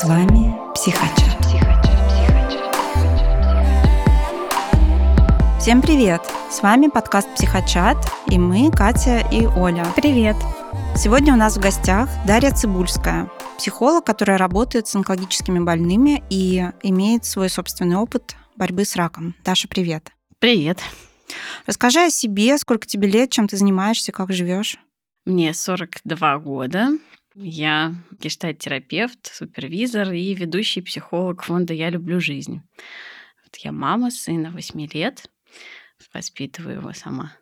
С вами Психачат. Всем привет! С вами подкаст Психочат, и мы, Катя и Оля. Привет! Сегодня у нас в гостях Дарья Цибульская, психолог, которая работает с онкологическими больными и имеет свой собственный опыт борьбы с раком. Даша, привет! Привет! Расскажи о себе, сколько тебе лет, чем ты занимаешься, как живешь. Мне 42 года. Я гештальт-терапевт, супервизор и ведущий психолог фонда «Я люблю жизнь». Вот я мама сына 8 лет, воспитываю его сама.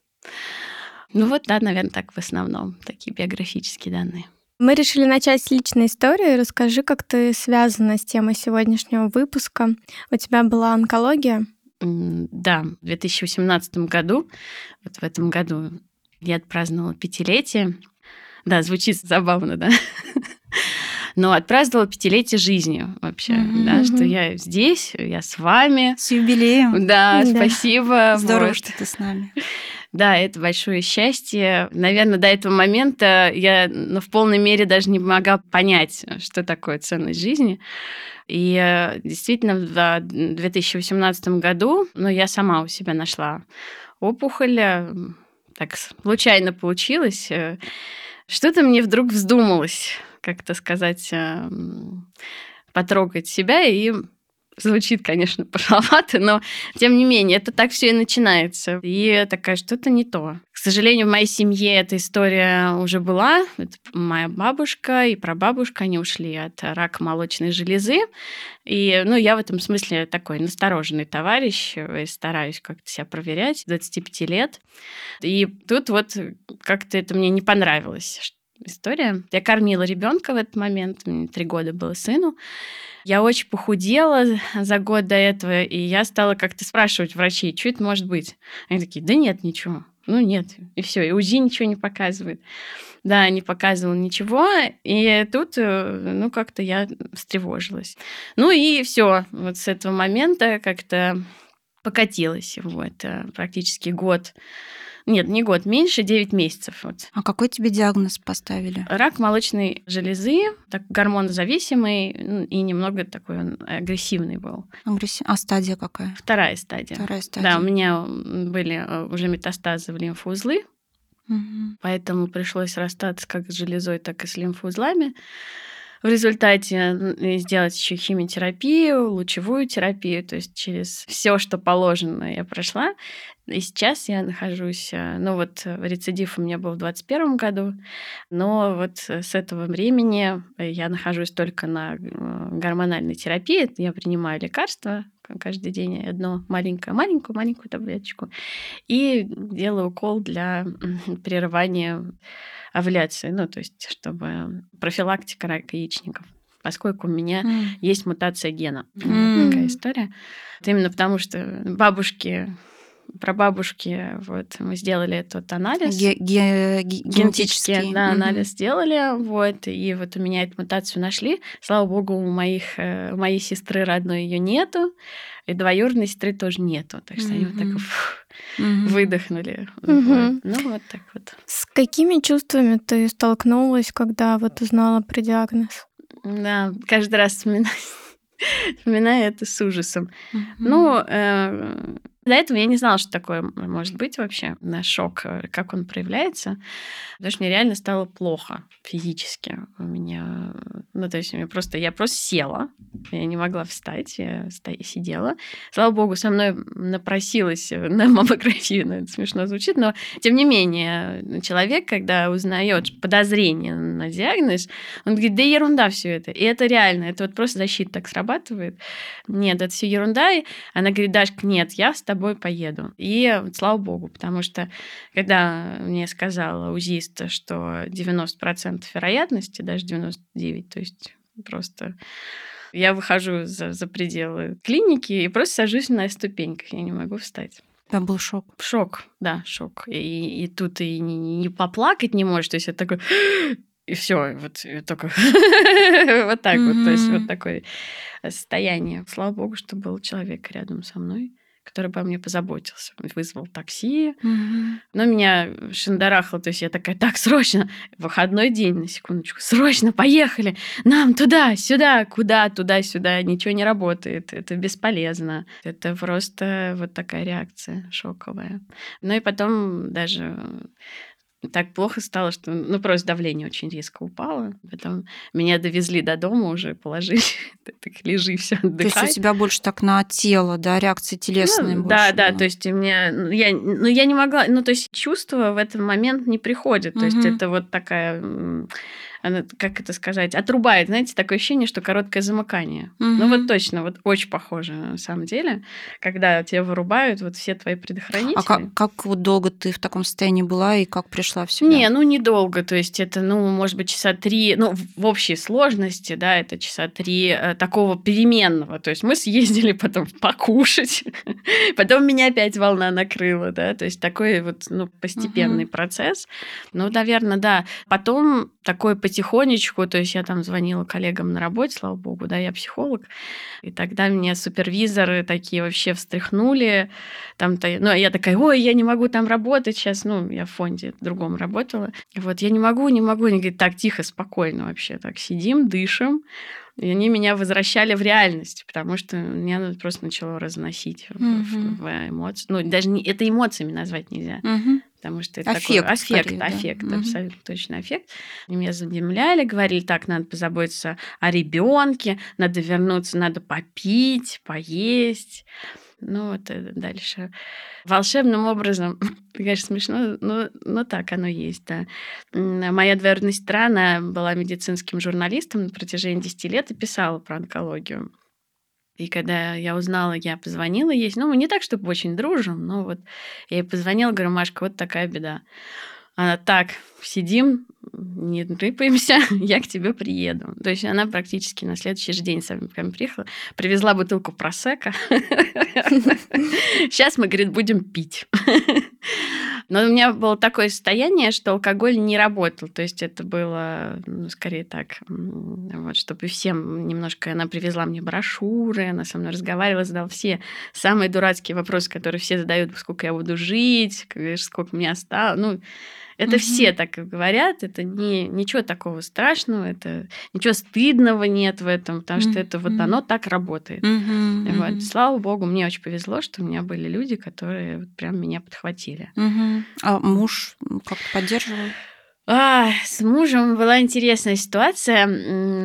Ну вот, да, наверное, так в основном, такие биографические данные. Мы решили начать с личной истории. Расскажи, как ты связана с темой сегодняшнего выпуска. У тебя была онкология? Да, в 2018 году, вот в этом году я отпраздновала пятилетие. Да, звучит забавно, да? Но отпраздновала пятилетие жизни вообще, mm-hmm. да, что я здесь, я с вами. С юбилеем. Да, да. спасибо. Здорово, вот. что ты с нами. Да, это большое счастье. Наверное, до этого момента я ну, в полной мере даже не могла понять, что такое ценность жизни. И э, действительно, в 2018 году ну, я сама у себя нашла опухоль. Э, так случайно получилось. Что-то мне вдруг вздумалось, как-то сказать, потрогать себя и Звучит, конечно, пошловато, но тем не менее, это так все и начинается. И такая, что-то не то. К сожалению, в моей семье эта история уже была. Это моя бабушка и прабабушка, они ушли от рака молочной железы. И, ну, я в этом смысле такой настороженный товарищ, и стараюсь как-то себя проверять, 25 лет. И тут вот как-то это мне не понравилось, история. Я кормила ребенка в этот момент, мне три года было сыну. Я очень похудела за год до этого, и я стала как-то спрашивать врачей, что это может быть. Они такие, да нет, ничего. Ну нет, и все, и УЗИ ничего не показывает. Да, не показывал ничего, и тут, э, ну, как-то я встревожилась. Ну и все, вот с этого момента как-то покатилась. Вот, э, практически год нет, не год, меньше 9 месяцев. Вот. А какой тебе диагноз поставили? Рак молочной железы, так, гормонозависимый ну, и немного такой он агрессивный был. Агрессив... А стадия какая? Вторая стадия. Вторая стадия. Да, у меня были э, уже метастазы в лимфоузлы, угу. поэтому пришлось расстаться как с железой, так и с лимфоузлами. В результате сделать еще химиотерапию, лучевую терапию, то есть через все, что положено, я прошла. И сейчас я нахожусь, э, ну вот э, рецидив у меня был в 2021 году, но вот с этого времени я нахожусь только на э, гормональной терапии. Я принимаю лекарства каждый день одно маленькое, маленькую, маленькую таблеточку и делаю укол для прерывания овуляции, ну то есть чтобы профилактика рака яичников поскольку у меня mm. есть мутация гена. Mm. Такая история. Это именно потому, что бабушки прабабушки, вот, мы сделали тот анализ. Ге- ге- генетический. Да, анализ сделали, вот, и вот у меня эту мутацию нашли. Слава богу, у моих, э, у моей сестры родной ее нету, и двоюродной сестры тоже нету. Так что mm-hmm. они вот так фух, mm-hmm. выдохнули. Mm-hmm. Вот. Ну, вот так вот. С какими чувствами ты столкнулась, когда вот узнала про диагноз? Да, каждый раз вспоминаю, вспоминаю это с ужасом. Mm-hmm. Ну, э, до этого я не знала, что такое может быть вообще, на шок, э, как он проявляется. Потому что мне реально стало плохо физически. У меня, ну, то есть мне просто, я просто села, я не могла встать, я сидела. Слава богу, со мной напросилась на маммографию, ну, это смешно звучит, но тем не менее, человек, когда узнает подозрение на диагноз, он говорит, да ерунда все это. И это реально, это вот просто защита так срабатывает. Нет, это все ерунда. И она говорит, Дашка, нет, я с тобой поеду. И слава богу, потому что когда мне сказала УЗИст, что 90% вероятности, даже 99%, то есть просто я выхожу за, за пределы клиники и просто сажусь на ступеньках, я не могу встать. Там был шок. Шок, да, шок. И, и тут и не, не поплакать не можешь. То есть это такой... И все, вот и только вот так вот. То есть вот такое состояние. Слава богу, что был человек рядом со мной который бы о мне позаботился. Вызвал такси, Мгм. но меня шандарахало, то есть я такая, так, срочно, выходной день, на секундочку, срочно, поехали, нам туда, сюда, куда, туда, сюда, ничего не работает, это бесполезно. Это просто вот такая реакция шоковая. Ну и потом даже так плохо стало, что ну просто давление очень резко упало. Потом меня довезли до дома уже, положили, так лежи, все, То есть у отдыхай. тебя больше так на тело, да, реакции телесные Ну, больше да, да, было. то есть у меня, ну, я, ну, я не могла, ну, то есть чувство в этот момент не приходит, то есть Мгм. это вот такая, она, как это сказать, отрубает, знаете, такое ощущение, что короткое замыкание. Ну, Мгм. вот точно, вот очень похоже на самом деле, когда тебя вырубают вот все твои предохранители. А как, как вот долго ты в таком состоянии была и как пришла в себя? Не, ну недолго, то есть это, ну, может быть, часа три, ну, в- общей сложности, да, это часа три э, такого переменного, то есть мы съездили потом покушать, потом меня опять волна накрыла, да, то есть такой вот, ну, постепенный Мгм. процесс. Ну, наверное, да. Потом такой потихонечку, то есть я там звонила коллегам на работе, слава богу, да, я психолог, и тогда меня супервизоры такие вообще встряхнули, там-то, ну, я такая, ой, я не могу там работать сейчас, ну, я в фонде другом работала, и вот я не могу, не могу, они говорят, так, тихо, спокойно вообще, так, сидим, дышим, и они меня возвращали в реальность, потому что меня просто начало разносить Мгм. в- в эмоции. Ну, даже не, это эмоциями назвать нельзя, Мгм. Потому что это Аффект такой аффект, скорее, да. аффект, Мгм. абсолютно точно аффект. Они меня задемляли, говорили, так, надо позаботиться о ребенке, надо вернуться, надо попить, поесть. Ну, вот это дальше. Волшебным образом, конечно, смешно, но, но так оно есть, да. Моя двоюродная сестра, она была медицинским журналистом на протяжении 10 лет и писала про онкологию. И когда я узнала, я позвонила ей, ну, мы не так, чтобы очень дружим, но вот я ей позвонила, говорю, Машка, вот такая беда. Она так, сидим, не рыпаемся, я к тебе приеду. То есть она практически на следующий же день сами ко мне приехала, привезла бутылку просека. Сейчас мы, говорит, будем пить. Но у меня было такое состояние, что алкоголь не работал. То есть это было, ну, скорее так, вот, чтобы всем немножко... Она привезла мне брошюры, она со мной разговаривала, задала все самые дурацкие вопросы, которые все задают, сколько я буду жить, сколько мне осталось. Ну, это Мгм. все так говорят, это не, ничего такого страшного, это ничего стыдного нет в этом, потому что это вот оно так работает. Мгм. Вот. Слава богу, мне очень повезло, что у меня были люди, которые вот прям меня подхватили. Мгм. А муж как-то поддерживал? А, с мужем была интересная ситуация.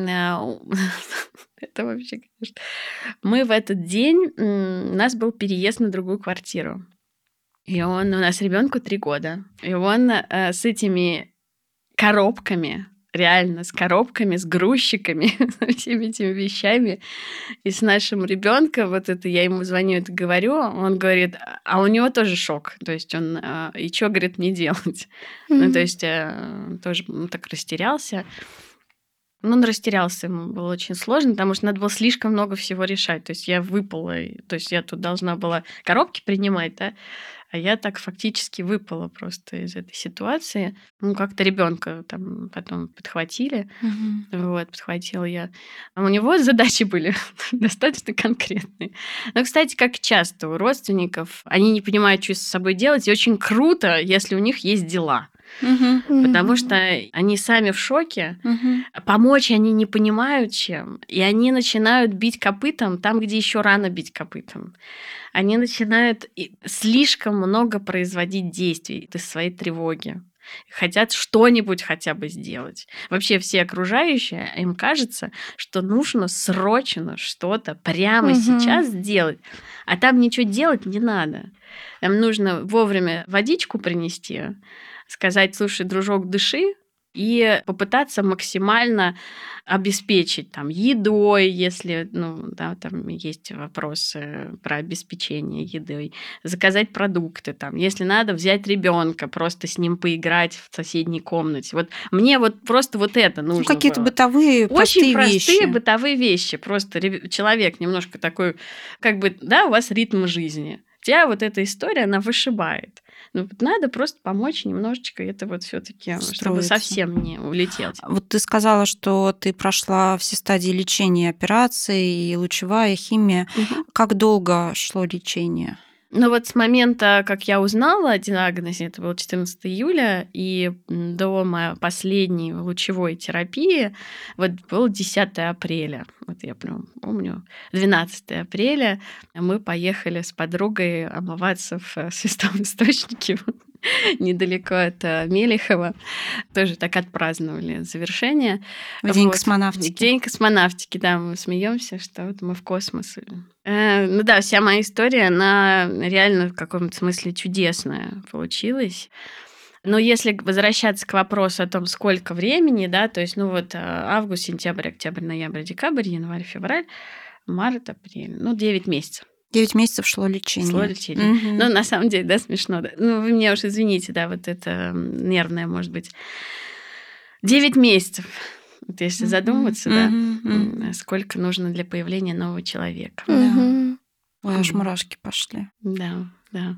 А, Это вообще, конечно. Мы в этот день, у нас был переезд на другую квартиру. И он, у нас ребенку три года. И он э, с этими коробками, реально с коробками, с грузчиками, со всеми этими вещами, и с нашим ребенком, вот это я ему звоню, это говорю, он говорит, а у него тоже шок. То есть он, э, и что, говорит, мне делать? Ну, то есть э, тоже ну, так растерялся. Ну, он растерялся, ему было очень сложно, потому что надо было слишком много всего решать. То есть я выпала, то есть я тут должна была коробки принимать, да, а я так фактически выпала просто из этой ситуации. Ну, как-то ребенка там потом подхватили, Мгм. вот, подхватила я. А у него задачи были достаточно конкретные. Но, кстати, как часто у родственников, они не понимают, что с собой делать, и очень круто, если у них есть дела. Мгм. Потому что они сами в шоке, Мгм. помочь они не понимают чем, и они начинают бить копытом там, где еще рано бить копытом. Они начинают слишком много производить действий из своей тревоги. Хотят что-нибудь хотя бы сделать. Вообще все окружающие, им кажется, что нужно срочно что-то прямо Мгм. сейчас сделать. А там ничего делать не надо. Там нужно вовремя водичку принести, сказать, слушай, дружок, дыши, и попытаться максимально обеспечить там едой, если ну, да, там есть вопросы про обеспечение едой, заказать продукты, там, если надо взять ребенка, просто с ним поиграть в соседней комнате. Вот мне вот просто вот это нужно. Ну, какие-то было. бытовые, Очень простые вещи. бытовые вещи. Просто человек немножко такой, как бы, да, у вас ритм жизни. Тебя вот эта история, она вышибает. Ну, вот надо просто помочь немножечко, это вот все таки чтобы Встроиться. совсем не улететь. Вот ты сказала, что ты прошла все стадии лечения, операции, и лучевая, и химия. Мгм. Как долго шло лечение? Ну вот с момента, как я узнала о диагнозе, это было 14 июля, и до моей последней лучевой терапии, вот был 10 апреля. Вот я прям помню. 12 апреля мы поехали с подругой омываться в э, святом источнике недалеко от э, Мелихова. Тоже так отпраздновали завершение. В день вот. космонавтики. День космонавтики, да, мы смеемся, что вот мы в космос. Э, ну да, вся моя история, она реально в каком-то смысле чудесная получилась. Но если возвращаться к вопросу о том, сколько времени, да, то есть, ну вот э, август, сентябрь, октябрь, ноябрь, декабрь, январь, февраль, март, апрель, ну, 9 месяцев. Девять месяцев шло лечение. Шло лечение. Угу. Ну, на самом деле, да, смешно. Да. Ну, вы меня уж извините, да, вот это нервное, может быть. Девять месяцев. Вот если задуматься, mm-hmm. да, сколько нужно для появления нового человека. Mm-hmm. Ой, аж мурашки пошли. Да да.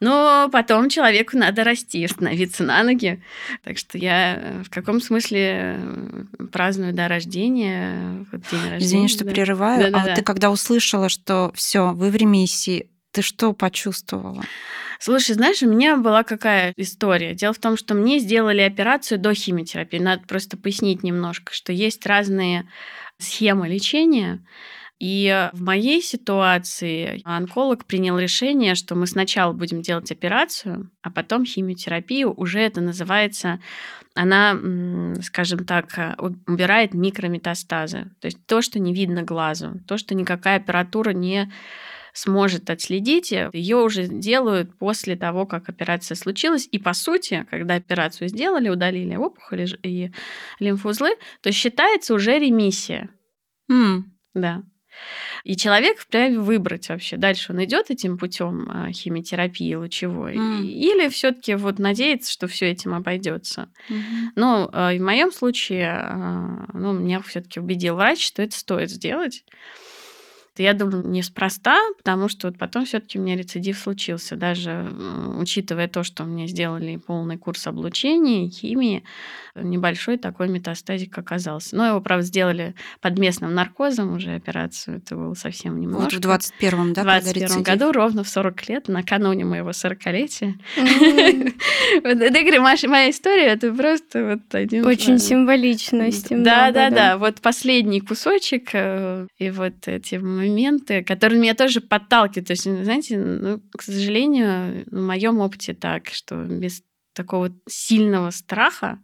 Но потом человеку надо расти, становиться на ноги. Так что я э, в каком смысле э, праздную до рождения, вот день рождения. Извини, что да. прерываю. Да, да, а да. вот ты когда услышала, что все, вы в ремиссии, ты что почувствовала? Слушай, знаешь, у меня была какая история. Дело в том, что мне сделали операцию до химиотерапии. Надо просто пояснить немножко, что есть разные схемы лечения. И в моей ситуации онколог принял решение, что мы сначала будем делать операцию, а потом химиотерапию. Уже это называется, она, скажем так, убирает микрометастазы. То есть то, что не видно глазу, то, что никакая аппаратура не сможет отследить, ее уже делают после того, как операция случилась. И по сути, когда операцию сделали, удалили опухоли и лимфоузлы, то считается уже ремиссия. Mm. Да. И человек вправе выбрать вообще, дальше он идет этим путем а, химиотерапии лучевой, mm. или все-таки вот надеется, что все этим обойдется. Mm-hmm. Но а, в моем случае, а, ну, меня все-таки убедил врач, что это стоит сделать. Я думаю, неспроста, потому что вот потом все-таки у меня рецидив случился, даже учитывая то, что мне сделали полный курс облучения, химии, небольшой такой метастазик оказался. Но его, правда, сделали под местным наркозом уже операцию, это было совсем немножко. Вот в 21-м, да, В 21 году, ровно в 40 лет, накануне моего 40-летия. Я говорю, моя история, это просто вот один... Очень символичность. Да, да, да. Вот последний кусочек, э, и вот эти моменты, которые меня тоже подталкивают. То есть, знаете, ну, к сожалению, в моем опыте так, что без такого сильного страха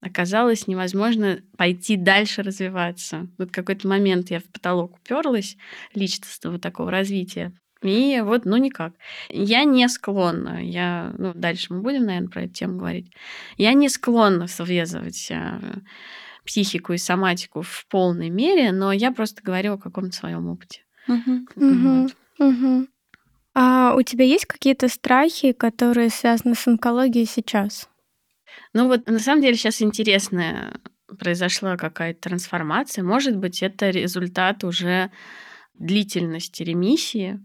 оказалось невозможно пойти дальше развиваться. Вот какой-то момент я в потолок уперлась личностного такого развития. И вот, ну никак. Я не склонна, я, ну дальше мы будем, наверное, про эту тему говорить. Я не склонна связывать а, психику и соматику в полной мере, но я просто говорю о каком-то своем опыте. А у тебя есть какие-то страхи, которые связаны с онкологией сейчас? Ну вот на самом деле сейчас интересная произошла какая-то трансформация. Может быть, это результат уже длительности ремиссии.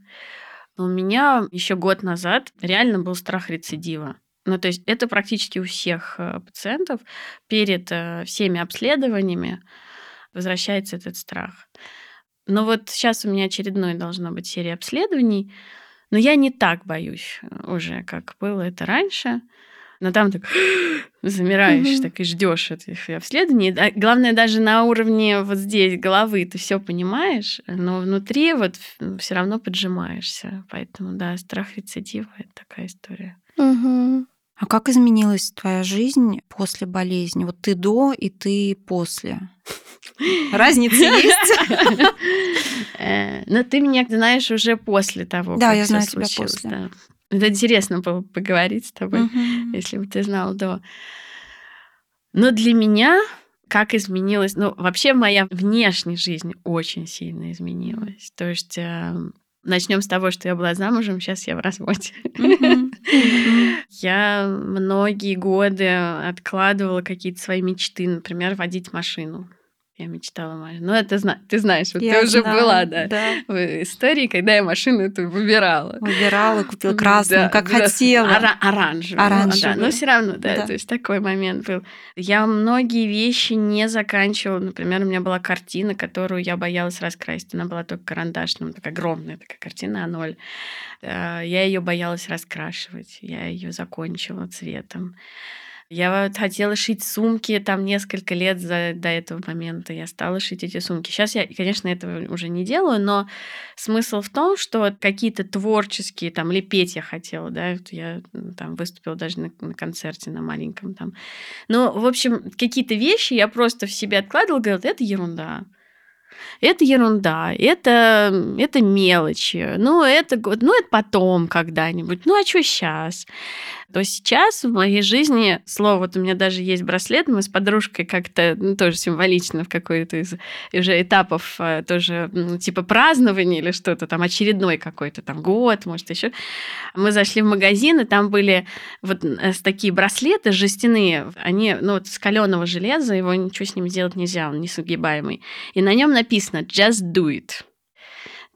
у меня еще год назад реально был страх рецидива. Ну, то есть это практически у всех э, пациентов перед э, всеми обследованиями возвращается этот страх. Но вот сейчас у меня очередной должна быть серия обследований, но я не так боюсь э, уже, как было это раньше. Но там так замираешь, так и ждешь этих обследований. Главное, даже на уровне вот здесь головы ты все понимаешь, но внутри вот все равно поджимаешься. Поэтому, да, страх рецидива это такая история. Mm-hmm. А как изменилась твоя жизнь после болезни? Вот ты до и ты после. Разница есть? Э, но ты меня знаешь уже после того, Да, я знаю тебя после. Это интересно поговорить с тобой, если бы ты знал до. Но для меня как изменилась, ну, вообще моя внешняя жизнь очень сильно изменилась. То есть эм, Начнем с того, что я была замужем, сейчас я в разводе. Я многие годы откладывала какие-то свои мечты, например, водить машину. Я мечтала машину. Ну, это зна... ты знаешь, вот Я ты уже знаю, была, да, да. в истории, когда я машину эту выбирала. Выбирала, купила красную, Да, как да, хотела. ора- оранжевую. Оранжевую. Да, но все равно, да, Да. то есть такой момент был. Я многие вещи не заканчивала. Например, у меня была картина, которую я боялась раскрасить. Она была только карандашным, такая огромная такая картина А0. Э, Я ее боялась раскрашивать. Я ее закончила цветом. Я вот хотела шить сумки там несколько лет за, до этого момента. Я стала шить эти сумки. Сейчас я, конечно, этого уже не делаю, но смысл в том, что какие-то творческие, там, лепеть я хотела, да, я там выступила даже на, на концерте на маленьком там. Ну, в общем, какие-то вещи я просто в себе откладывала, говорила, это ерунда. Это ерунда, это, это мелочи, ну это, ну это потом когда-нибудь, ну а что сейчас? То сейчас в моей жизни, слово, вот у меня даже есть браслет, мы с подружкой как-то, ну, тоже символично в какой-то из уже этапов э, тоже, ну, типа празднования или что-то там, очередной какой-то там год, может, еще. Мы зашли в магазин, и там были вот такие браслеты жестяные, они, ну, вот с каленого железа, его ничего с ним сделать нельзя, он несугибаемый. И на нем написано «just do it».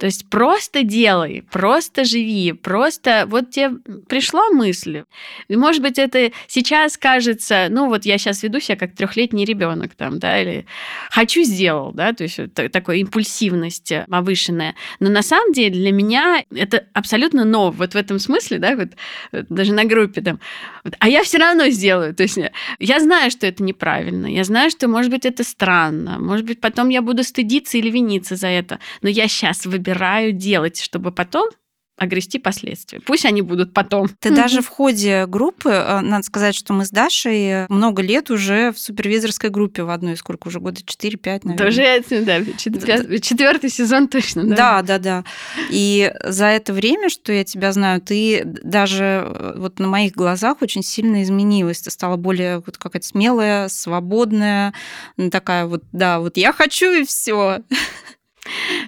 То есть просто делай, просто живи, просто вот тебе пришла мысль. Может быть, это сейчас кажется, ну вот я сейчас веду себя как трехлетний ребенок там, да, или хочу сделал, да, то есть вот та- такой импульсивность повышенная. Но на самом деле для меня это абсолютно ново. Вот в этом смысле, да, вот даже на группе там. а я все равно сделаю. То есть я знаю, что это неправильно. Я знаю, что, может быть, это странно. Может быть, потом я буду стыдиться или виниться за это. Но я сейчас выбираю делать, чтобы потом огрести последствия. Пусть они будут потом. Ты даже в ходе группы, э, надо сказать, что мы с Дашей много лет уже в супервизорской группе в одной, сколько уже, года 4-5, наверное. Тоже, да, четвер- четвертый сезон точно, да. Да, да, да. И за это время, что я тебя знаю, ты даже э, вот на моих глазах очень сильно изменилась. Ты стала более вот какая-то смелая, свободная, такая вот, да, вот я хочу и все.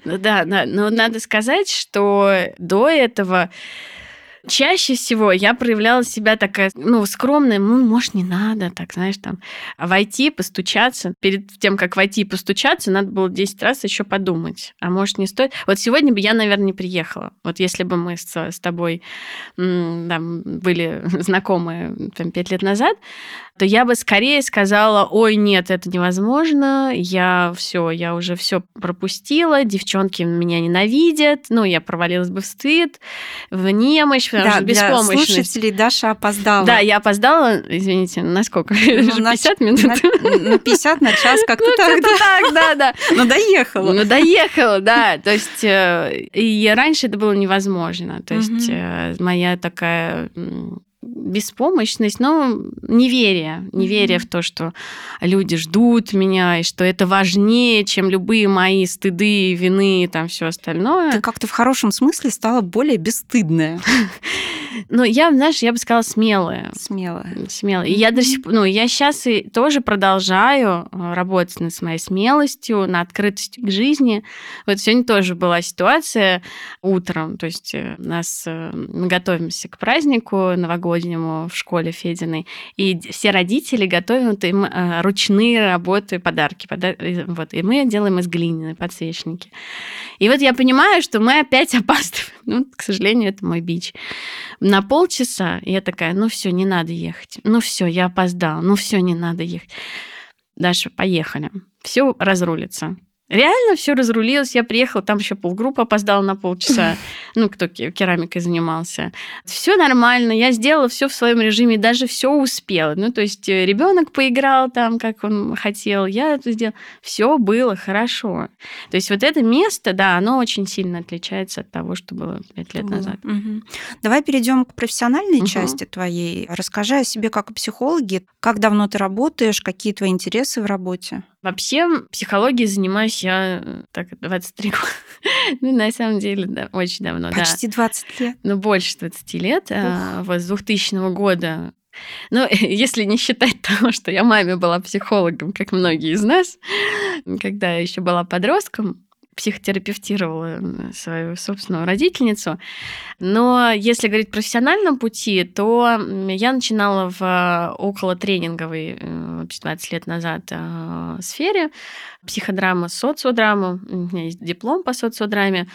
Ну да, да, но надо сказать, что до этого чаще всего я проявляла себя такая, ну, скромная, ну, может, не надо, так, знаешь, там, а войти, постучаться. Перед тем, как войти и постучаться, надо было 10 раз еще подумать. А может, не стоит? Вот сегодня бы я, наверное, не приехала. Вот если бы мы с, с тобой там, были знакомы там, 5 лет назад, то я бы скорее сказала, ой, нет, это невозможно, я все, я уже все пропустила, девчонки меня ненавидят, ну, я провалилась бы в стыд, в немощь, потому Да, что для беспомощность. слушателей Даша опоздала. Да, я опоздала, извините, на сколько? Ну, на 50 ч- минут? На, на 50, на час, как-то Ну, так. как-то так, да, да. Но доехала. Ну, доехала, да. То есть, э, и раньше это было невозможно. То есть, э, моя такая беспомощность, но неверие, неверие Мгм. в то, что люди ждут меня, и что это важнее, чем любые мои стыды, вины и там все остальное. Ты как-то в хорошем смысле стала более бесстыдная, Но я, знаешь, я бы сказала, смелая. смелая. Смело. И я до сих пор, ну, я сейчас и тоже продолжаю э, работать над своей смелостью, над открытостью к жизни. Вот сегодня тоже была ситуация утром, то есть э, нас э, мы готовимся к празднику новогоднему в школе Фединой, и все родители готовят им ручные работы, подарки, пода- э, вот, и мы делаем из глины подсвечники. И вот я понимаю, что мы опять опаздываем. Ну, к сожалению, это мой бич на полчаса. Я такая, ну все, не надо ехать. Ну все, я опоздала. Ну все, не надо ехать. Даша, поехали. Все разрулится. Реально все разрулилось. Я приехала, там еще полгруппы опоздала на полчаса. Ну, кто ке- керамикой занимался. Все нормально. Я сделала все в своем режиме, даже все успела. Ну, то есть ребенок поиграл там, как он хотел. Я это сделала. Все было хорошо. То есть вот это место, да, оно очень сильно отличается от того, что было пять лет назад. Мгм. Давай перейдем к профессиональной Мгм. части твоей. Расскажи о себе как о психологе. Как давно ты работаешь, какие твои интересы в работе? Вообще, психологией занимаюсь я э, так 23 года. Ну, на самом деле, да, очень давно, да. Почти 20 лет. Ну, больше 20 лет. а, Вот с 2000 года. Ну, если не считать того, что я маме была психологом, как многие из нас, когда я еще была подростком, психотерапевтировала свою собственную родительницу. Но если говорить о профессиональном пути, то я начинала в около тренинговой 20 лет назад э, сфере психодрама, социодрама. У меня есть диплом по социодраме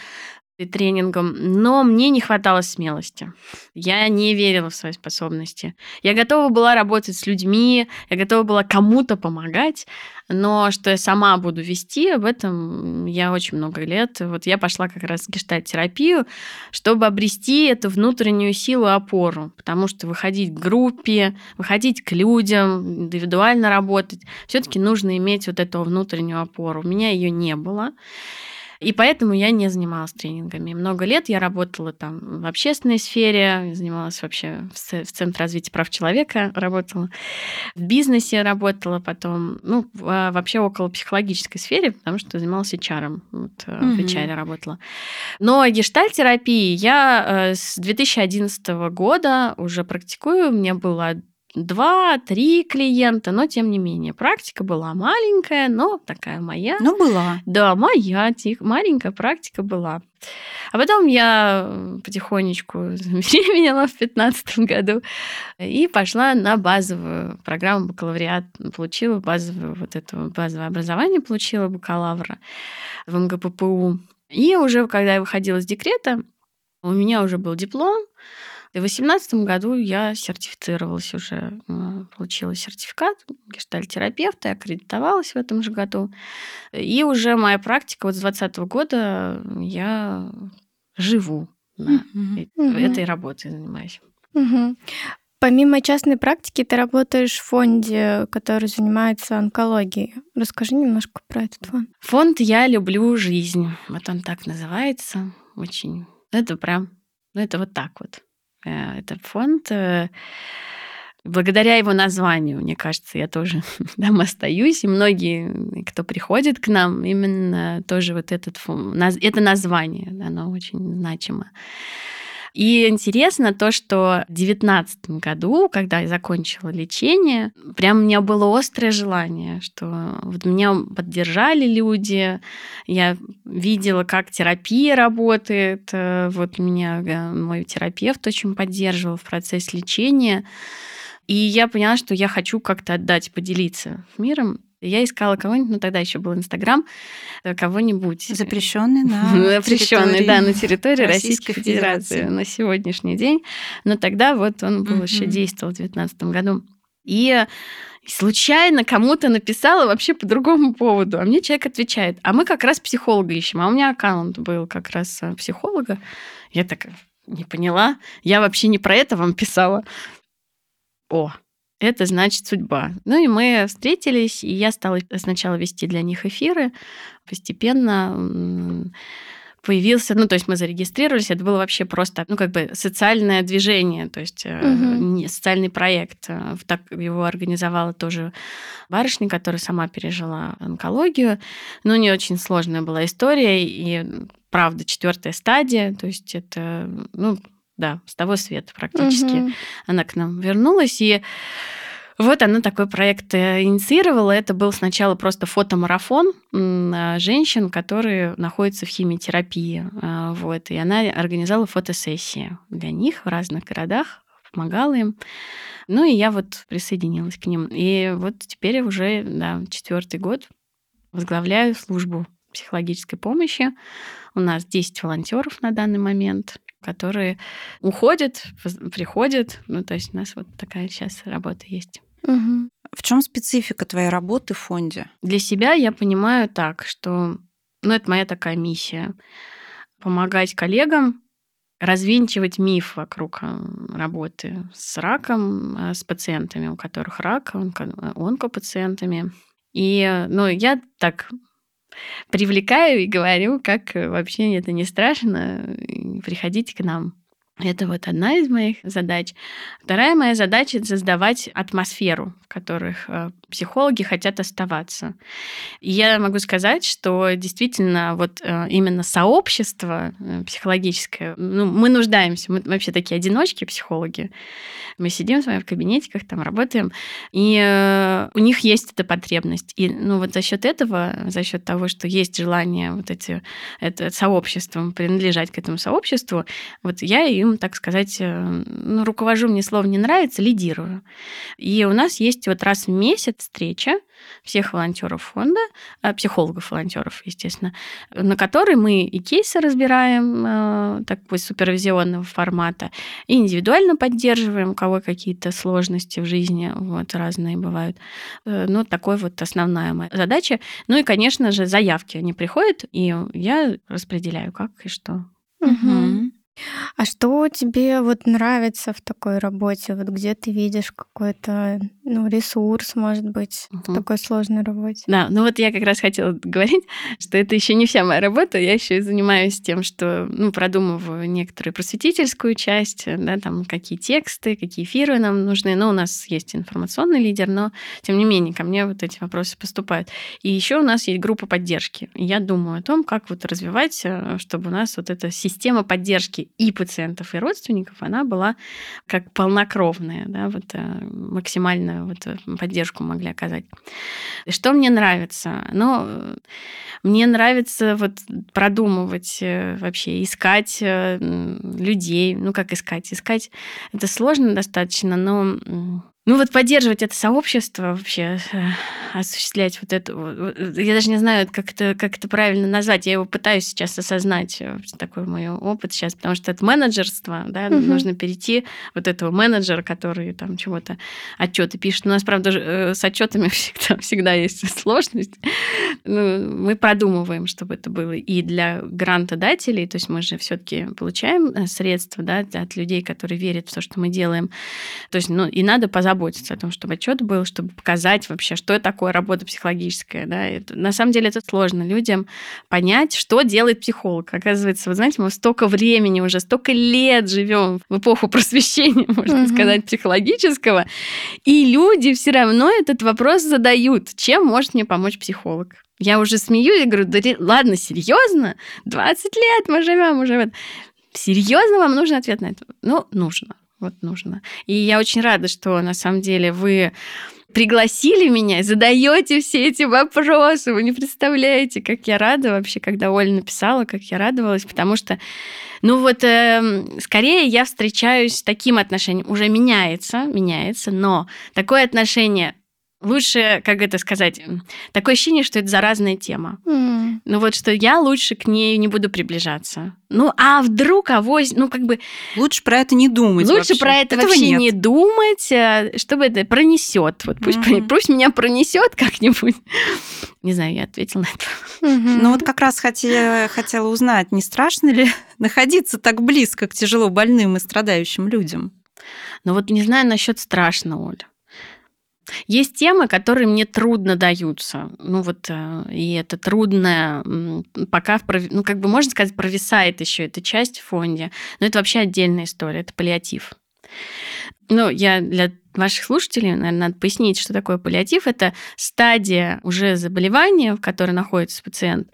тренингом, но мне не хватало смелости. Я не верила в свои способности. Я готова была работать с людьми, я готова была кому-то помогать, но что я сама буду вести, об этом я очень много лет. Вот я пошла как раз в гештальт-терапию, чтобы обрести эту внутреннюю силу и опору, потому что выходить к группе, выходить к людям, индивидуально работать, все таки нужно иметь вот эту внутреннюю опору. У меня ее не было. И поэтому я не занималась тренингами. Много лет я работала там в общественной сфере, занималась вообще в Центре развития прав человека, работала в бизнесе, работала потом, ну, а, вообще около психологической сфере, потому что занималась HR, вот, mm-hmm. в HR работала. Но гештальтерапии я э, с 2011 года уже практикую. У меня было два-три клиента, но тем не менее. Практика была маленькая, но такая моя. Ну, была. Да, моя, тих, маленькая практика была. А потом я потихонечку забеременела в 2015 году и пошла на базовую программу бакалавриат. Получила базовую, вот это базовое образование, получила бакалавра в МГППУ. И уже когда я выходила из декрета, у меня уже был диплом, в 2018 году я сертифицировалась уже, э, получила сертификат гештальтерапевта, аккредитовалась в этом же году. И уже моя практика вот с 2020 года я живу на mm-hmm. этой работой занимаюсь. Mm-hmm. Помимо частной практики, ты работаешь в фонде, который занимается онкологией. Расскажи немножко про этот фонд. Фонд «Я люблю жизнь». Вот он так называется. Очень... Это прям... Ну, это вот так вот. Э, этот фонд. Э, благодаря его названию, мне кажется, я тоже там остаюсь, и многие, кто приходит к нам, именно тоже вот этот фонд, это название, оно очень значимо. И интересно то, что в 2019 году, когда я закончила лечение, прям у меня было острое желание, что вот меня поддержали люди, я видела, как терапия работает, э, вот меня э, мой терапевт очень поддерживал в процессе лечения. И я поняла, что я хочу как-то отдать, поделиться миром. Я искала кого-нибудь, ну тогда еще был Инстаграм, э, кого-нибудь. Запрещенный на Запрещенный, да, на территории Российской, Федерации на сегодняшний день. Но тогда вот он был еще действовал в 2019 году. И случайно кому-то написала вообще по другому поводу, а мне человек отвечает, а мы как раз психолога ищем, а у меня аккаунт был как раз э, психолога. Я так не поняла, я вообще не про это вам писала. О, это значит судьба. Ну и мы встретились, и я стала сначала вести для них эфиры, постепенно появился, ну, то есть мы зарегистрировались, это было вообще просто, ну, как бы социальное движение, то есть угу. социальный проект. Э, так его организовала тоже барышня, которая сама пережила онкологию. Ну, не очень сложная была история, и правда, четвертая стадия, то есть это, ну, да, с того света практически. Угу. Она к нам вернулась, и вот она такой проект э, инициировала. Это был сначала просто фотомарафон а, женщин, которые находятся в химиотерапии. А, вот, и она организовала фотосессии для них в разных городах, помогала им. Ну и я вот присоединилась к ним. И вот теперь уже да, четвертый год возглавляю службу психологической помощи. У нас 10 волонтеров на данный момент которые уходят, приходят. Ну, то есть у нас вот такая сейчас работа есть. Угу. В чем специфика твоей работы в фонде? Для себя я понимаю так, что ну, это моя такая миссия помогать коллегам развенчивать миф вокруг э, работы с раком, э, с пациентами, у которых рак, онкопациентами. И ну, я так привлекаю и говорю, как вообще это не страшно, приходите к нам. Это вот одна из моих задач. Вторая моя задача — это создавать атмосферу, в которых э, психологи хотят оставаться. И я могу сказать, что действительно вот э, именно сообщество э, психологическое, ну, мы нуждаемся, мы вообще такие одиночки, психологи. Мы сидим с вами в кабинетиках, там работаем, и э, у них есть эта потребность. И ну, вот за счет этого, за счет того, что есть желание вот эти, это сообществом, принадлежать к этому сообществу, вот я им, так сказать, ну, руковожу, мне слово не нравится, лидирую. И у нас есть вот раз в месяц встреча всех волонтеров фонда, а, психологов-волонтеров, естественно, на которой мы и кейсы разбираем э, такой супервизионного формата, и индивидуально поддерживаем, у кого какие-то сложности в жизни, вот разные бывают. Э, ну, такой вот основная моя задача. Ну и, конечно же, заявки, они приходят, и я распределяю, как и что. Угу. А что тебе вот нравится в такой работе? Вот где ты видишь какой-то ну, ресурс, может быть, угу. в такой сложной работе? Да, ну вот я как раз хотела говорить, что это еще не вся моя работа. Я еще и занимаюсь тем, что ну, продумываю некоторую просветительскую часть, да, там какие тексты, какие эфиры нам нужны. Ну, у нас есть информационный лидер, но тем не менее ко мне вот эти вопросы поступают. И еще у нас есть группа поддержки. я думаю о том, как вот развивать, э, чтобы у нас вот эта система поддержки и пациентов, и родственников, она была как полнокровная, да, вот э, максимальную вот э, поддержку могли оказать. Что мне нравится? Ну, мне нравится вот продумывать э, вообще, искать людей. Ну, как искать? Искать это сложно достаточно, но ну вот поддерживать это сообщество вообще, э, осуществлять вот это, я даже не знаю, как это, как это правильно назвать. Я его пытаюсь сейчас осознать, э, такой мой опыт сейчас, потому что это менеджерство, да, угу. нужно перейти вот этого менеджера, который там чего-то отчеты пишет. У нас, правда, э, с отчетами всегда, всегда есть сложность. Ну, мы продумываем, чтобы это было и для грантодателей, то есть мы же все-таки получаем средства да, от людей, которые верят в то, что мы делаем. То есть, ну, и надо позаботиться позаботиться о том, чтобы отчет был, чтобы показать вообще, что такое работа психологическая. Да? Это, на самом деле это сложно людям понять, что делает психолог. Оказывается, вы знаете, мы столько времени уже, столько лет живем в эпоху просвещения, можно угу. сказать, психологического, и люди все равно этот вопрос задают, чем может мне помочь психолог. Я уже смеюсь и говорю, да ладно, серьезно? 20 лет мы живем уже. Серьезно вам нужен ответ на это? Ну, нужно вот нужно. И я очень рада, что на самом деле вы пригласили меня, задаете все эти вопросы. Вы не представляете, как я рада вообще, когда Оля написала, как я радовалась, потому что, ну вот, э, скорее я встречаюсь с таким отношением. Уже меняется, меняется, но такое отношение лучше, как это сказать, такое ощущение, что это заразная тема. Mm. Ну вот что я лучше к ней не буду приближаться. Ну а вдруг авось, ну как бы... Лучше про это не думать Лучше вообще. про это Этого вообще нет. не думать, э, чтобы это пронесет. Вот пусть, mm-hmm. пусть меня пронесет как-нибудь. Не знаю, я ответила на это. Mm-hmm. Ну вот как раз хотела, хотела узнать, не страшно ли находиться так близко к тяжело больным и страдающим людям? Ну вот не знаю насчет страшного, Оля. Есть темы, которые мне трудно даются. Ну вот, э, и это трудно пока, ну как бы можно сказать, провисает еще эта часть в фонде. Но это вообще отдельная история, это паллиатив. Ну, я для ваших слушателей, наверное, надо пояснить, что такое паллиатив. Это стадия уже заболевания, в которой находится пациент,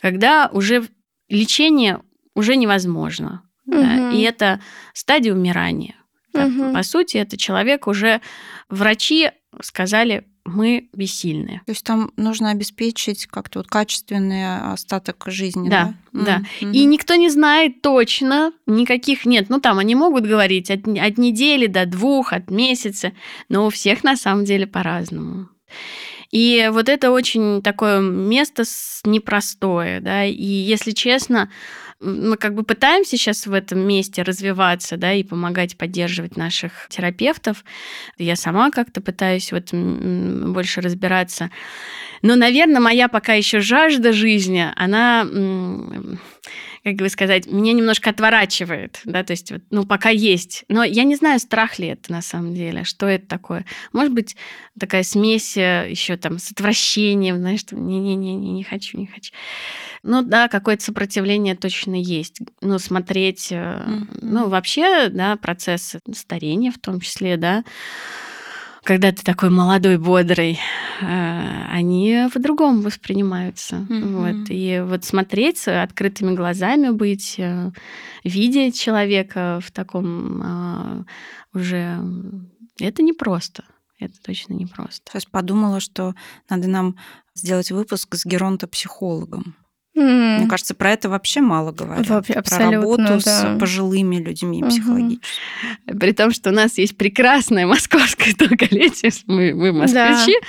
когда уже лечение уже невозможно. Угу. Да, и это стадия умирания. Так, угу. По сути, это человек уже врачи сказали, мы бессильны. То есть там нужно обеспечить как-то вот качественный остаток жизни, да? Да, да. Mm-hmm. И никто не знает точно, никаких нет. Ну там они могут говорить от, от недели до двух, от месяца, но у всех на самом деле по-разному. И вот это очень такое место непростое, да, и если честно, мы как бы пытаемся сейчас в этом месте развиваться, да, и помогать поддерживать наших терапевтов. Я сама как-то пытаюсь в этом больше разбираться. Но, наверное, моя пока еще жажда жизни, она как бы сказать, меня немножко отворачивает, да, то есть, вот, ну, пока есть. Но я не знаю, страх ли это на самом деле, что это такое. Может быть, такая смесь э, еще там с отвращением, знаешь, не-не-не, не хочу, не хочу. Ну да, какое-то сопротивление точно есть. Ну, смотреть, mm-hmm. ну, вообще, да, процессы старения в том числе, да, когда ты такой молодой, бодрый, э, они по-другому воспринимаются. Mm-hmm. Вот. И вот смотреть с открытыми глазами, быть, э, видеть человека в таком уже... Это непросто. Это точно непросто. Сейчас подумала, что надо нам сделать выпуск с геронтопсихологом. Mm. Мне кажется, про это вообще мало говорят. Вообще, про работу да. с пожилыми людьми угу. психологически. При том, что у нас есть прекрасное московское долголетие, мы, мы москвичи, да.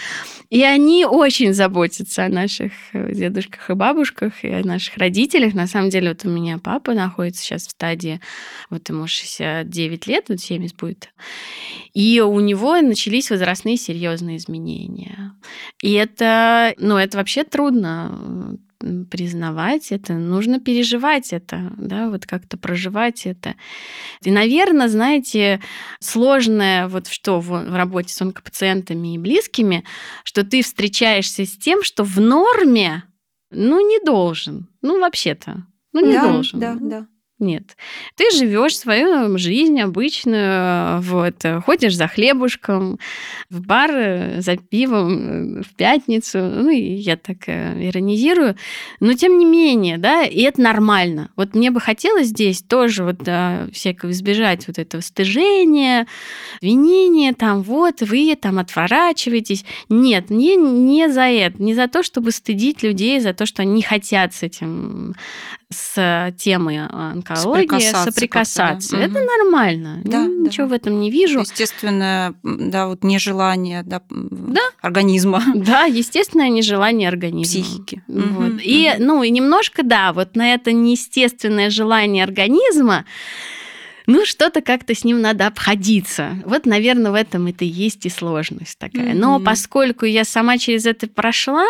и они очень заботятся о наших э, дедушках и бабушках, и о наших родителях. На самом деле, вот у меня папа находится сейчас в стадии, вот ему 69 лет, вот 70 будет, и у него начались возрастные серьезные изменения. И это, ну, это вообще трудно признавать это, нужно переживать это, да, вот как-то проживать это. И, наверное, знаете, сложное вот что в, работе с онкопациентами и близкими, что ты встречаешься с тем, что в норме, ну, не должен, ну, вообще-то, ну, не да, должен. Да, да. Нет. Ты живешь свою жизнь обычную, вот, ходишь за хлебушком, в бар э, за пивом э, в пятницу. Ну, и я так э, иронизирую. Но тем не менее, да, и это нормально. Вот мне бы хотелось здесь тоже вот да, всякого избежать вот этого стыжения, винения, там, вот, вы там отворачиваетесь. Нет, не, не за это, не за то, чтобы стыдить людей, за то, что они не хотят с этим с темой онкологии соприкасаться. соприкасаться. Это угу. нормально. Да, Ничего да. в этом не вижу. Естественно, да, вот нежелание да, да. организма. Да, естественное нежелание организма. Психики. Вот. Угу. И, ну, и немножко, да, вот на это неестественное желание организма ну, что-то как-то с ним надо обходиться. Вот, наверное, в этом это и есть и сложность такая. Mm-hmm. Но поскольку я сама через это прошла,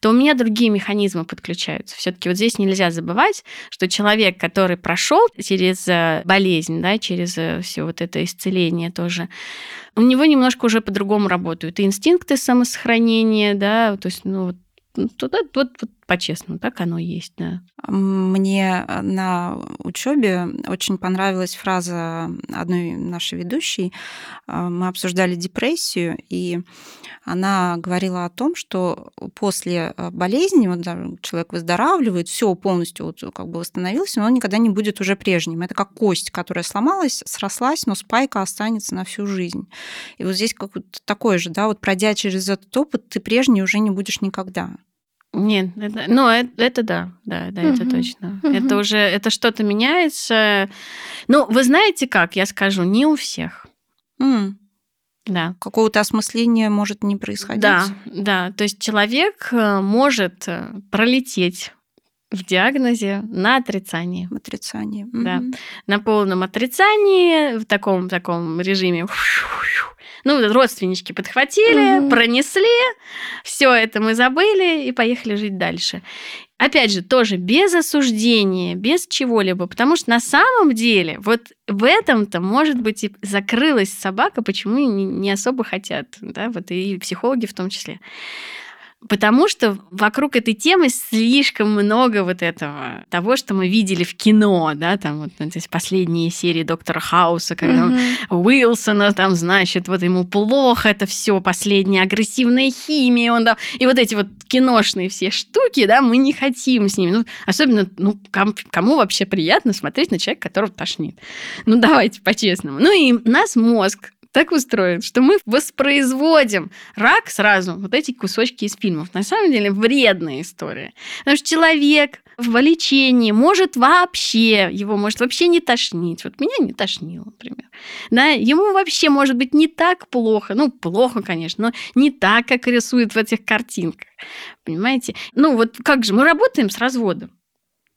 то у меня другие механизмы подключаются. Все-таки вот здесь нельзя забывать, что человек, который прошел через э, болезнь, да, через э, все вот это исцеление тоже, у него немножко уже по-другому работают. И инстинкты самосохранения, да, то есть, ну, вот ну, туда, вот, вот по-честному, так оно есть, да. Мне э, на учебе очень понравилась фраза одной нашей ведущей. Э, мы обсуждали депрессию, и она говорила о том, что после э, болезни вот, человек выздоравливает, все полностью вот, как бы восстановился, но он никогда не будет уже прежним. Это как кость, которая сломалась, срослась, но спайка останется на всю жизнь. И вот здесь как такое же, да, вот пройдя через этот опыт, ты прежний уже не будешь никогда. Нет, это, ну это, это да, да, да, угу. это точно. Угу. Это уже это что-то меняется. Ну, вы знаете как? Я скажу, не у всех. М. Да. Какого-то осмысления может не происходить. Да, да. То есть человек э, может э, пролететь в диагнозе на отрицании. В отрицании. Да. Угу. На полном отрицании, в таком таком режиме ну, родственнички подхватили, угу. пронесли, все это мы забыли и поехали жить дальше. Опять же, тоже без осуждения, без чего-либо, потому что на самом деле вот в этом-то, может быть, и закрылась собака, почему не особо хотят, да, вот и психологи в том числе. Потому что вокруг этой темы слишком много вот этого, того, что мы видели в кино, да, там вот ну, здесь последние серии Доктора Хауса, когда mm-hmm. Уилсона там, значит, вот ему плохо, это все последняя агрессивная химия, он да, и вот эти вот киношные все штуки, да, мы не хотим с ними. Ну, особенно, ну, кому, кому вообще приятно смотреть на человека, которого тошнит. Ну, давайте по-честному. Ну, и нас мозг так устроен, что мы воспроизводим рак сразу, вот эти кусочки из фильмов. На самом деле вредная история. Потому что человек в лечении может вообще, его может вообще не тошнить. Вот меня не тошнило, например. Да, ему вообще может быть не так плохо. Ну, плохо, конечно, но не так, как рисуют в этих картинках. Понимаете? Ну, вот как же, мы работаем с разводом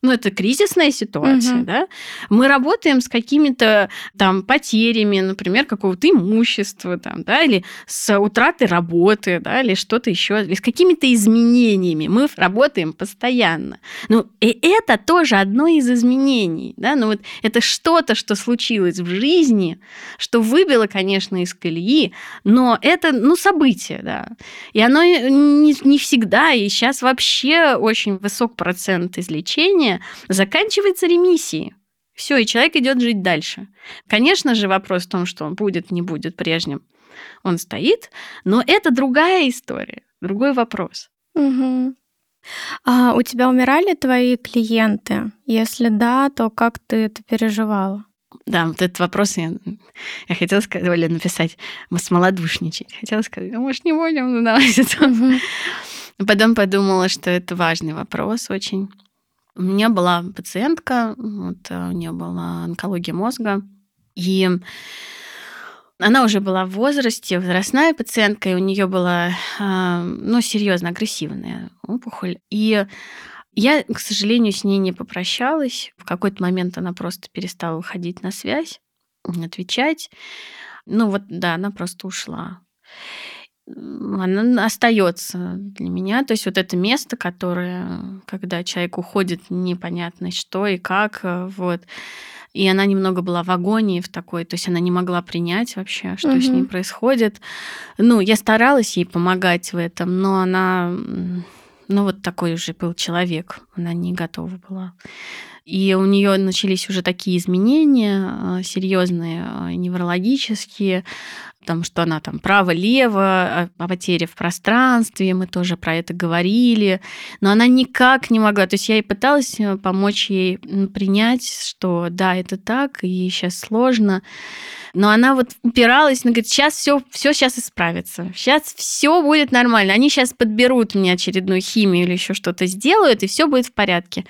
ну, это кризисная ситуация, угу. да, мы работаем с какими-то там потерями, например, какого-то имущества, там, да, или с утратой работы, да, или что-то еще, или с какими-то изменениями. Мы работаем постоянно. Ну, и это тоже одно из изменений, да, ну вот это что-то, что случилось в жизни, что выбило, конечно, из колеи, но это, ну, событие, да, и оно не, не всегда, и сейчас вообще очень высок процент излечения, заканчивается ремиссией. Все, и человек идет жить дальше. Конечно же, вопрос в том, что он будет, не будет прежним. он стоит, но это другая история, другой вопрос. Угу. А у тебя умирали твои клиенты? Если да, то как ты это переживала? Да, вот этот вопрос я, я хотела сказать, Оля, написать, мы смолодушничать. Хотела сказать, а может, не будем задавать это. Потом подумала, что это важный вопрос очень. У меня была пациентка, вот, э, у нее была онкология мозга, и она уже была в возрасте, возрастная пациентка, и у нее была, а, ну, серьезно агрессивная опухоль. И я, к сожалению, с ней не попрощалась. В какой-то момент она просто перестала выходить на связь, отвечать. Ну вот, да, она просто ушла. Она остается для меня. То есть вот это место, которое, когда человек уходит, непонятно что и как, э, вот. И она немного была в агонии в такой, то есть она не могла принять вообще, что угу. с ней происходит. Ну, я старалась ей помогать в этом, но она ну, вот такой уже был человек, она не готова была. И у нее начались уже такие изменения э, серьезные, э, неврологические, потому что она там право-лево, о потере в пространстве, мы тоже про это говорили, но она никак не могла. То есть я ей пыталась э, помочь ей принять, что да, это так, и сейчас сложно. Но она вот упиралась, она говорит, сейчас все, все сейчас исправится, сейчас все будет нормально. Они сейчас подберут мне очередную химию или еще что-то сделают, и все будет в порядке.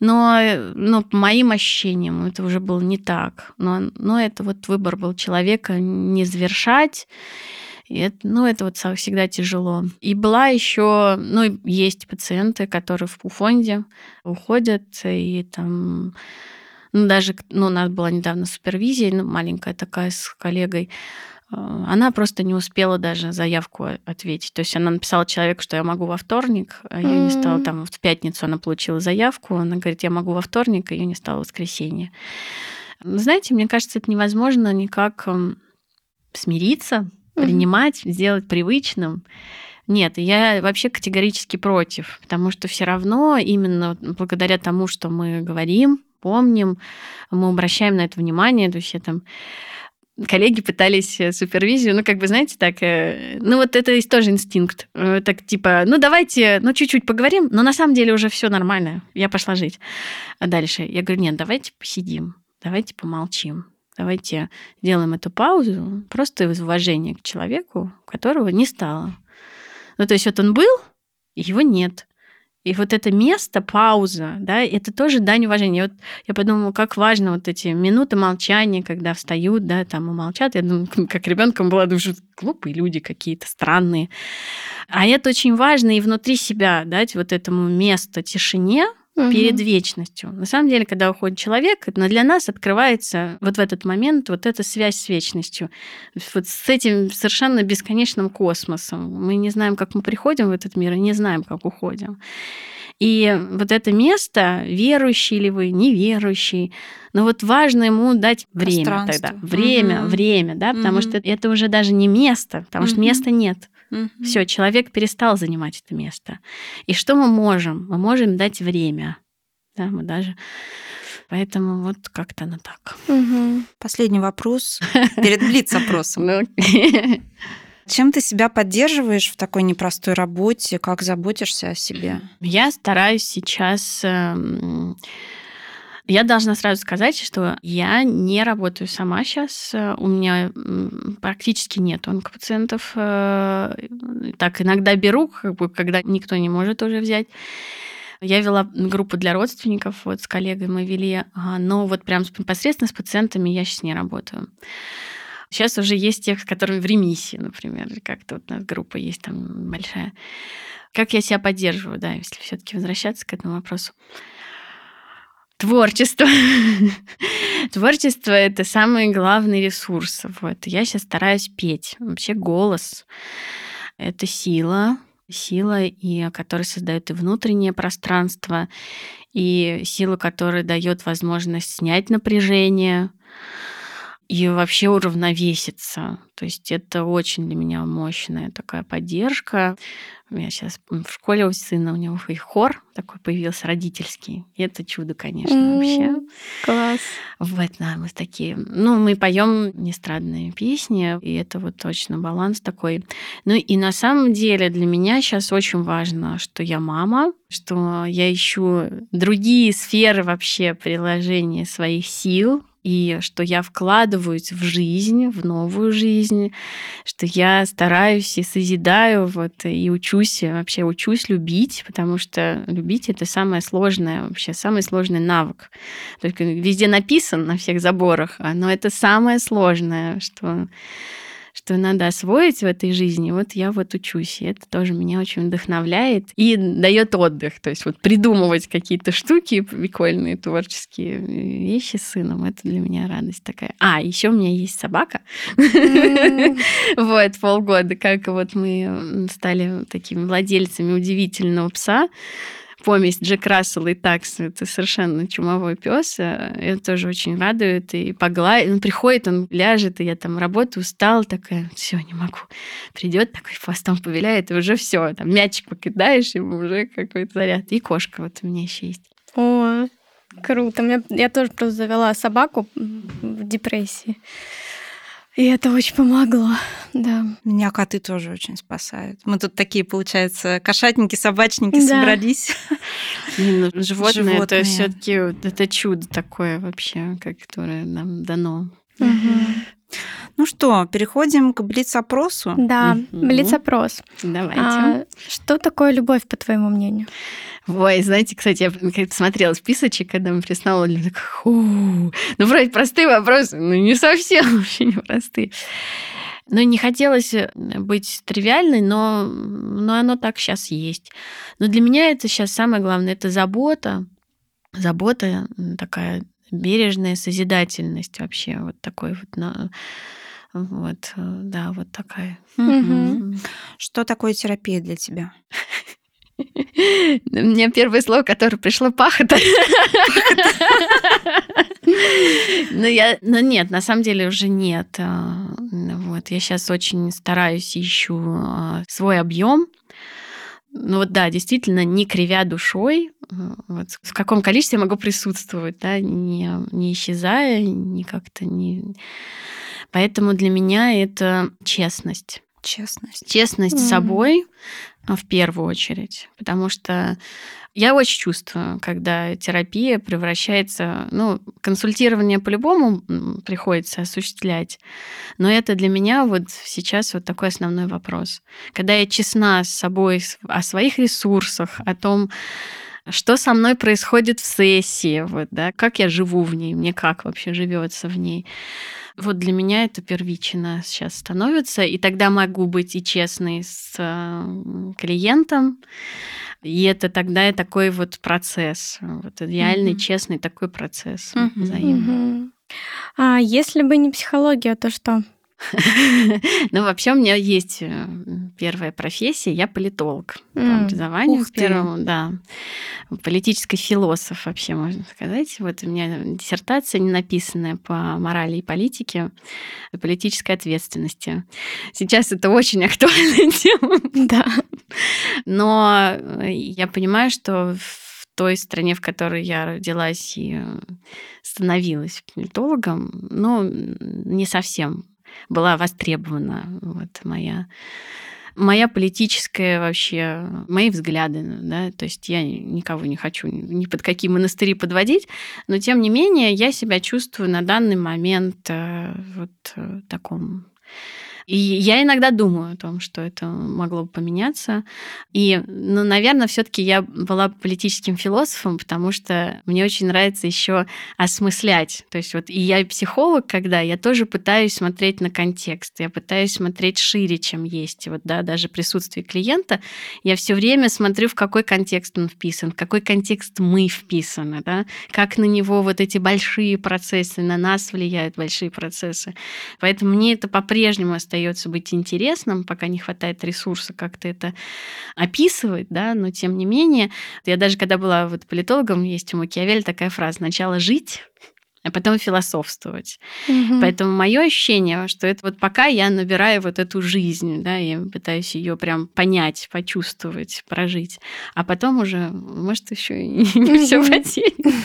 Но, но по моим ощущениям это уже было не так. Но, но это вот выбор был человека не завершать. И это, ну, это вот всегда тяжело. И была еще, ну, есть пациенты, которые в фонде уходят, и там ну, даже, ну, у нас была недавно супервизия, ну, маленькая такая с коллегой. А, она просто не успела даже заявку ответить. То есть она написала человеку, что я могу во вторник, а ее mm-hmm. не стало там в пятницу она получила заявку, она говорит, я могу во вторник, а ее не стало в воскресенье. Знаете, мне кажется, это невозможно никак смириться, mm-hmm. принимать, сделать привычным. Нет, я вообще категорически против, потому что все равно именно благодаря тому, что мы говорим, помним, мы обращаем на это внимание, то есть я там коллеги пытались э, супервизию, ну, как бы, знаете, так, э, ну, вот это тоже инстинкт. Э, так, типа, ну, давайте, ну, чуть-чуть поговорим, но на самом деле уже все нормально, я пошла жить. А дальше я говорю, нет, давайте посидим, давайте помолчим, давайте сделаем эту паузу просто из уважения к человеку, которого не стало. Ну, то есть вот он был, его нет. И вот это место, пауза, да, это тоже дань уважения. Вот я подумала, как важно вот эти минуты молчания, когда встают, да, там и молчат. Я думаю, как ребенком была, думаю, глупые люди какие-то, странные. А это очень важно и внутри себя дать вот этому место тишине, угу. перед вечностью. На самом деле, когда уходит человек, но для нас открывается вот в этот момент вот эта связь с вечностью, вот с этим совершенно бесконечным космосом. Мы не знаем, как мы приходим в этот мир, и не знаем, как уходим. И вот это место, верующий ли вы, неверующий, но вот важно ему дать время тогда. Время, угу. время, да, потому угу. что это уже даже не место, потому угу. что места нет. Угу. Все, человек перестал занимать это место. И что мы можем? Мы можем дать время. Да, мы даже Поэтому вот как-то на так. Угу. Последний вопрос перед блиц-опросом. Ну, Чем ты себя поддерживаешь в такой непростой работе? Как заботишься о себе? Я стараюсь сейчас эм, я должна сразу сказать, что я не работаю сама сейчас. У меня практически нет онкопациентов. Э, так, иногда беру, как бы, когда никто не может уже взять. Я вела группу для родственников, вот с коллегой мы вели, а, но вот прям непосредственно с пациентами я сейчас не работаю. Сейчас уже есть тех, с которыми в ремиссии, например, как-то вот у нас группа есть там большая. Как я себя поддерживаю, да, если все-таки возвращаться к этому вопросу. Творчество. Творчество — это самый главный ресурс. Вот. Я сейчас стараюсь петь. Вообще голос — это сила, сила, и, которая создает и внутреннее пространство, и сила, которая дает возможность снять напряжение, и вообще уравновеситься. То есть это очень для меня мощная такая поддержка. У меня сейчас в школе у сына, у него и хор такой появился родительский. И это чудо, конечно, mm, вообще. Класс. Вот, да, мы такие... Ну, мы поем нестрадные песни, и это вот точно баланс такой. Ну и на самом деле для меня сейчас очень важно, что я мама, что я ищу другие сферы вообще приложения своих сил, и что я вкладываюсь в жизнь, в новую жизнь, что я стараюсь и созидаю, вот, и учусь, вообще учусь любить, потому что любить — это самое сложное, вообще самый сложный навык. Только везде написан на всех заборах, но это самое сложное, что что надо освоить в этой жизни, вот я вот учусь. И это тоже меня очень вдохновляет и дает отдых. То есть вот придумывать какие-то штуки прикольные, творческие вещи с сыном, это для меня радость такая. А, еще у меня есть собака. Вот, полгода, как вот мы стали такими владельцами удивительного пса помесь Джек Рассел и Такс. Это совершенно чумовой пес. Это тоже очень радует. И погладит. Он приходит, он ляжет, и я там работаю, устал, такая, все, не могу. Придет такой хвостом повеляет, и уже все, там мячик покидаешь, ему уже какой-то заряд. И кошка вот у меня еще есть. О, круто. Я, я тоже просто завела собаку в депрессии. И это очень помогло, да. Меня коты тоже очень спасают. Мы тут такие, получается, кошатники, собачники да. собрались. Ну, животные, Животные. это все таки это чудо такое вообще, которое нам дано. Угу. Ну что, переходим к блиц-опросу. Да, угу. блиц-опрос. Давайте. А, что такое любовь, по твоему мнению? Ой, знаете, кстати, я как-то смотрела списочек, когда мы приснули, так, ну, вроде простые вопросы, но не совсем вообще не простые. Ну, не хотелось э, быть тривиальной, но, но оно так сейчас есть. Но для меня это сейчас самое главное, это забота, забота такая бережная созидательность вообще, вот такой вот на, вот, э, да, вот такая. Угу. Что такое терапия для тебя? Меня первое слово, которое пришло, пахота. Ну, я, ну нет, на самом деле уже нет. А, вот, я сейчас очень стараюсь, ищу а, свой объем. Ну вот да, действительно, не кривя душой, вот, в каком количестве я могу присутствовать, да, не, не исчезая, не как-то не... Поэтому для меня это честность. Честность. Честность mm. с собой в первую очередь. Потому что я очень чувствую, когда терапия превращается... Ну, консультирование по-любому приходится осуществлять. Но это для меня вот сейчас вот такой основной вопрос. Когда я честна с собой о своих ресурсах, о том, что со мной происходит в сессии, вот, да, как я живу в ней, мне как вообще живется в ней. Вот для меня это первично сейчас становится, и тогда могу быть и честной с клиентом, и это тогда и такой вот процесс, вот реальный, mm-hmm. честный такой процесс mm-hmm. взаимный. Mm-hmm. А если бы не психология, то что? Ну, вообще у меня есть э, первая профессия, я политолог по образованию первому, да. Политический философ вообще, можно сказать. Вот у меня диссертация не написанная по морали и политике, и политической ответственности. Сейчас это очень актуальная тема. Да. Но э, я понимаю, что в той стране, в которой я родилась и э, становилась политологом, ну, не совсем была востребована вот моя моя политическая вообще, мои взгляды, да, то есть я никого не хочу ни под какие монастыри подводить, но тем не менее я себя чувствую на данный момент э, вот в таком и я иногда думаю о том, что это могло бы поменяться. И, ну, наверное, все-таки я была политическим философом, потому что мне очень нравится еще осмыслять. То есть вот и я психолог, когда я тоже пытаюсь смотреть на контекст, я пытаюсь смотреть шире, чем есть. Вот, да, даже присутствие клиента, я все время смотрю, в какой контекст он вписан, в какой контекст мы вписаны, да, как на него вот эти большие процессы, на нас влияют большие процессы. Поэтому мне это по-прежнему остается остается быть интересным, пока не хватает ресурса как-то это описывать, да, но тем не менее, я даже когда была вот политологом, есть у Макиавелли такая фраза «сначала жить, а потом философствовать. Угу. Поэтому мое ощущение, что это вот пока я набираю вот эту жизнь, да, я пытаюсь ее прям понять, почувствовать, прожить, а потом уже, может, еще и не все потеряно.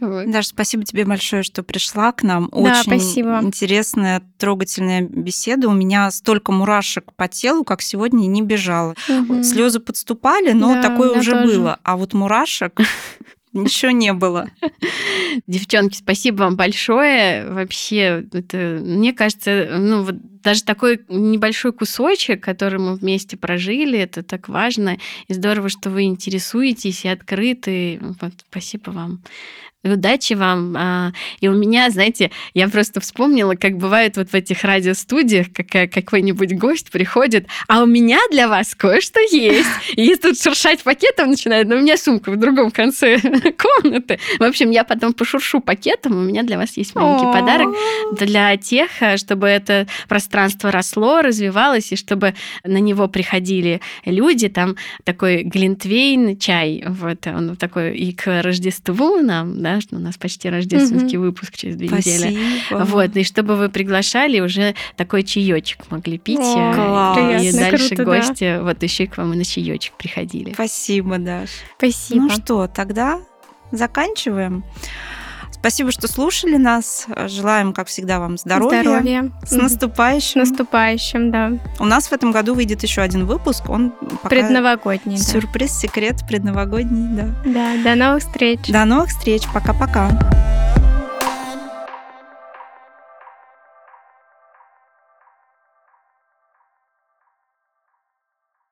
Даша, спасибо тебе большое, что пришла к нам. Очень спасибо. интересная, трогательная беседа. У меня столько мурашек по телу, как сегодня, не бежало. Слезы подступали, но такое уже было. А вот мурашек Ничего не было. Девчонки, спасибо вам большое. Вообще, это, мне кажется, ну вот даже такой небольшой кусочек, который мы вместе прожили, это так важно. И здорово, что вы интересуетесь и открыты. Вот, спасибо вам. Удачи вам. А, и у меня, знаете, я просто вспомнила, как бывает вот в этих радиостудиях, как какой-нибудь гость приходит, а у меня для вас кое-что есть. И тут шуршать пакетом начинает, но у меня сумка в другом конце комнаты. В общем, я потом пошуршу пакетом, у меня для вас есть маленький подарок для тех, чтобы это пространство росло, развивалось, и чтобы на него приходили люди. Там такой глинтвейн чай, вот он такой и к Рождеству нам, да, что у нас почти рождественский угу. выпуск через две Спасибо. недели. Вот, и чтобы вы приглашали, уже такой чаечек могли пить. О, э, и дальше круто, гости да. вот еще к вам и на чаечек приходили. Спасибо, Даш. Спасибо. Ну что, тогда заканчиваем. Спасибо, что слушали нас. Желаем, как всегда, вам здоровья. Здоровья. С наступающим. С наступающим, да. У нас в этом году выйдет еще один выпуск. Он пока... Предновогодний. Сюрприз, да. секрет предновогодний, да. Да, до новых встреч. До новых встреч. Пока-пока.